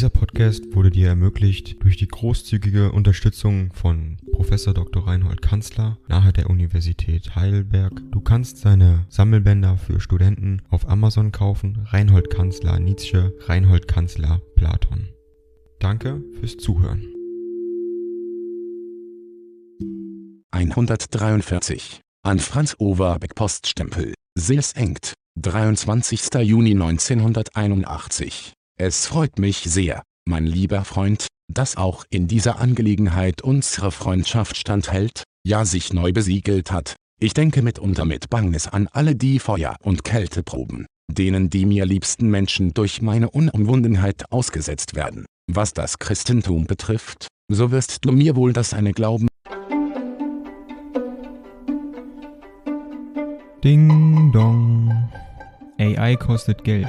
Dieser Podcast wurde dir ermöglicht durch die großzügige Unterstützung von Professor Dr. Reinhold Kanzler nahe der Universität Heidelberg. Du kannst seine Sammelbänder für Studenten auf Amazon kaufen. Reinhold Kanzler Nietzsche, Reinhold Kanzler Platon. Danke fürs Zuhören. 143. An Franz Overbeck Poststempel. Seelsengt. 23. Juni 1981. Es freut mich sehr, mein lieber Freund, dass auch in dieser Angelegenheit unsere Freundschaft standhält, ja sich neu besiegelt hat. Ich denke mitunter mit Bangnis an alle die Feuer- und Kälteproben, denen die mir liebsten Menschen durch meine Unumwundenheit ausgesetzt werden. Was das Christentum betrifft, so wirst du mir wohl das eine glauben. Ding dong. AI kostet Geld.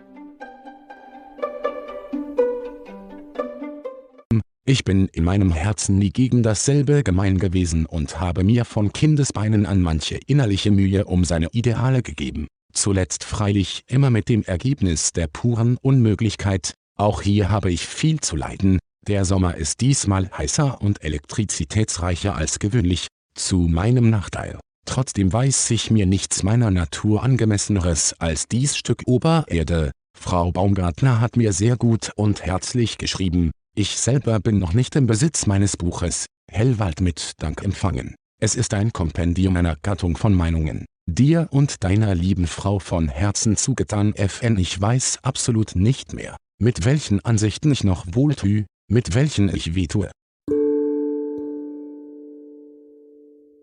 Ich bin in meinem Herzen nie gegen dasselbe gemein gewesen und habe mir von Kindesbeinen an manche innerliche Mühe um seine Ideale gegeben, zuletzt freilich immer mit dem Ergebnis der puren Unmöglichkeit, auch hier habe ich viel zu leiden, der Sommer ist diesmal heißer und elektrizitätsreicher als gewöhnlich, zu meinem Nachteil. Trotzdem weiß sich mir nichts meiner Natur angemesseneres als dies Stück Obererde. Frau Baumgartner hat mir sehr gut und herzlich geschrieben, ich selber bin noch nicht im Besitz meines Buches, Hellwald mit Dank empfangen. Es ist ein Kompendium einer Gattung von Meinungen. Dir und deiner lieben Frau von Herzen zugetan FN Ich weiß absolut nicht mehr, mit welchen Ansichten ich noch wohltue, mit welchen ich wehtue.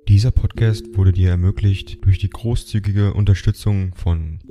Dieser Podcast wurde dir ermöglicht durch die großzügige Unterstützung von